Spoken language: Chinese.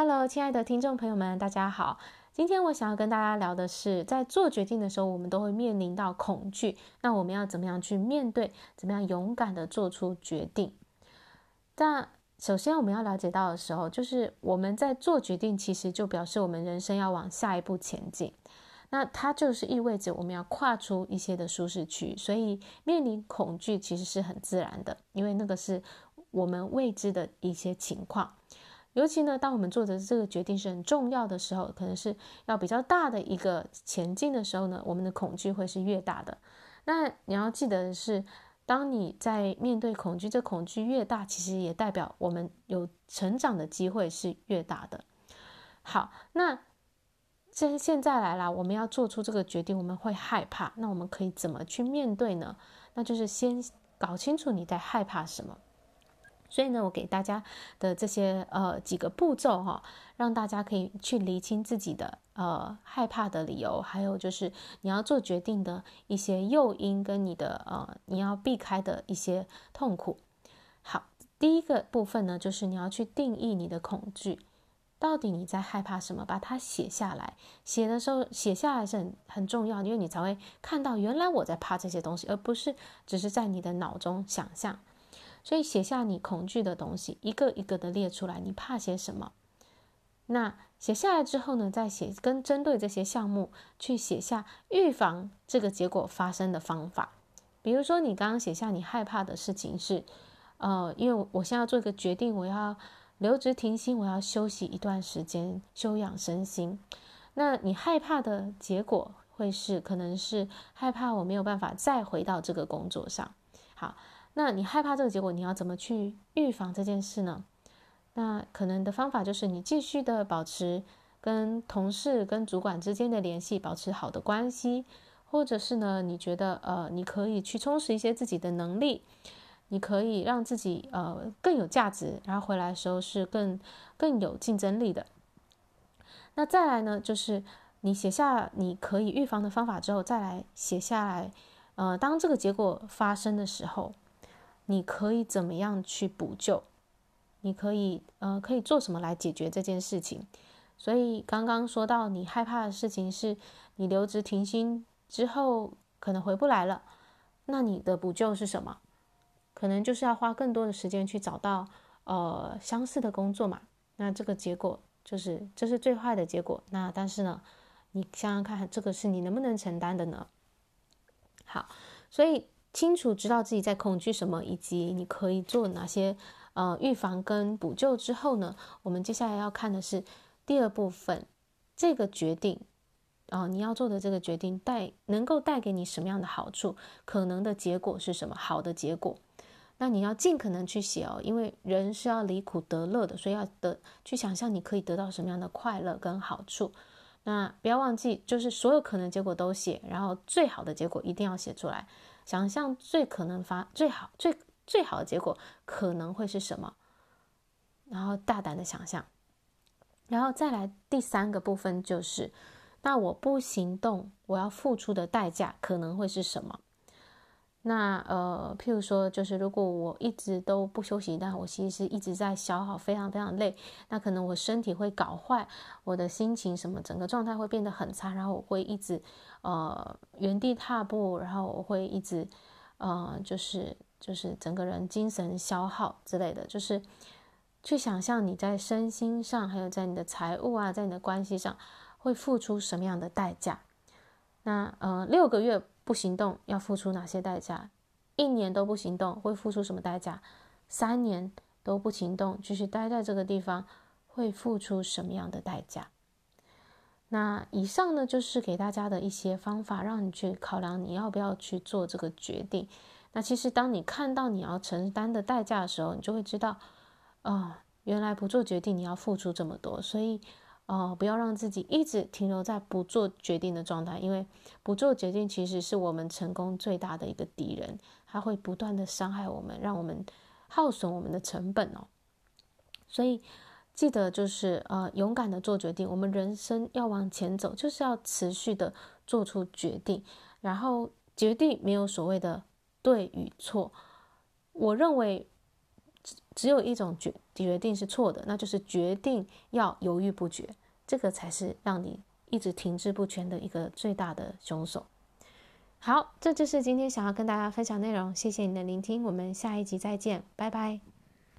Hello，亲爱的听众朋友们，大家好。今天我想要跟大家聊的是，在做决定的时候，我们都会面临到恐惧。那我们要怎么样去面对？怎么样勇敢地做出决定？但首先我们要了解到的时候，就是我们在做决定，其实就表示我们人生要往下一步前进。那它就是意味着我们要跨出一些的舒适区，所以面临恐惧其实是很自然的，因为那个是我们未知的一些情况。尤其呢，当我们做的这个决定是很重要的时候，可能是要比较大的一个前进的时候呢，我们的恐惧会是越大的。那你要记得的是，当你在面对恐惧，这恐惧越大，其实也代表我们有成长的机会是越大的。好，那现现在来了，我们要做出这个决定，我们会害怕，那我们可以怎么去面对呢？那就是先搞清楚你在害怕什么。所以呢，我给大家的这些呃几个步骤哈，让大家可以去厘清自己的呃害怕的理由，还有就是你要做决定的一些诱因跟你的呃你要避开的一些痛苦。好，第一个部分呢，就是你要去定义你的恐惧，到底你在害怕什么？把它写下来。写的时候写下来是很很重要，因为你才会看到原来我在怕这些东西，而不是只是在你的脑中想象。所以写下你恐惧的东西，一个一个的列出来，你怕些什么？那写下来之后呢，再写跟针对这些项目去写下预防这个结果发生的方法。比如说，你刚刚写下你害怕的事情是，呃，因为我现在要做一个决定，我要留职停薪，我要休息一段时间，休养身心。那你害怕的结果会是，可能是害怕我没有办法再回到这个工作上。好。那你害怕这个结果，你要怎么去预防这件事呢？那可能的方法就是你继续的保持跟同事、跟主管之间的联系，保持好的关系，或者是呢，你觉得呃，你可以去充实一些自己的能力，你可以让自己呃更有价值，然后回来的时候是更更有竞争力的。那再来呢，就是你写下你可以预防的方法之后，再来写下来，呃，当这个结果发生的时候。你可以怎么样去补救？你可以呃，可以做什么来解决这件事情？所以刚刚说到你害怕的事情是，你留职停薪之后可能回不来了，那你的补救是什么？可能就是要花更多的时间去找到呃相似的工作嘛。那这个结果就是这是最坏的结果。那但是呢，你想想看，这个是你能不能承担的呢？好，所以。清楚知道自己在恐惧什么，以及你可以做哪些呃预防跟补救之后呢，我们接下来要看的是第二部分，这个决定啊、你要做的这个决定带能够带给你什么样的好处，可能的结果是什么？好的结果，那你要尽可能去写哦，因为人是要离苦得乐的，所以要得去想象你可以得到什么样的快乐跟好处。那不要忘记，就是所有可能结果都写，然后最好的结果一定要写出来。想象最可能发最好最最好的结果可能会是什么？然后大胆的想象，然后再来第三个部分就是，那我不行动，我要付出的代价可能会是什么？那呃，譬如说，就是如果我一直都不休息，但我其实一直在消耗，非常非常累，那可能我身体会搞坏，我的心情什么，整个状态会变得很差，然后我会一直呃原地踏步，然后我会一直呃就是就是整个人精神消耗之类的，就是去想象你在身心上，还有在你的财务啊，在你的关系上会付出什么样的代价？那呃六个月。不行动要付出哪些代价？一年都不行动会付出什么代价？三年都不行动，继续待在这个地方会付出什么样的代价？那以上呢，就是给大家的一些方法，让你去考量你要不要去做这个决定。那其实当你看到你要承担的代价的时候，你就会知道，啊、哦，原来不做决定你要付出这么多，所以。哦，不要让自己一直停留在不做决定的状态，因为不做决定其实是我们成功最大的一个敌人，它会不断的伤害我们，让我们耗损我们的成本哦。所以记得就是呃，勇敢的做决定。我们人生要往前走，就是要持续的做出决定，然后决定没有所谓的对与错。我认为只只有一种决决定是错的，那就是决定要犹豫不决，这个才是让你一直停滞不前的一个最大的凶手。好，这就是今天想要跟大家分享内容，谢谢你的聆听，我们下一集再见，拜拜。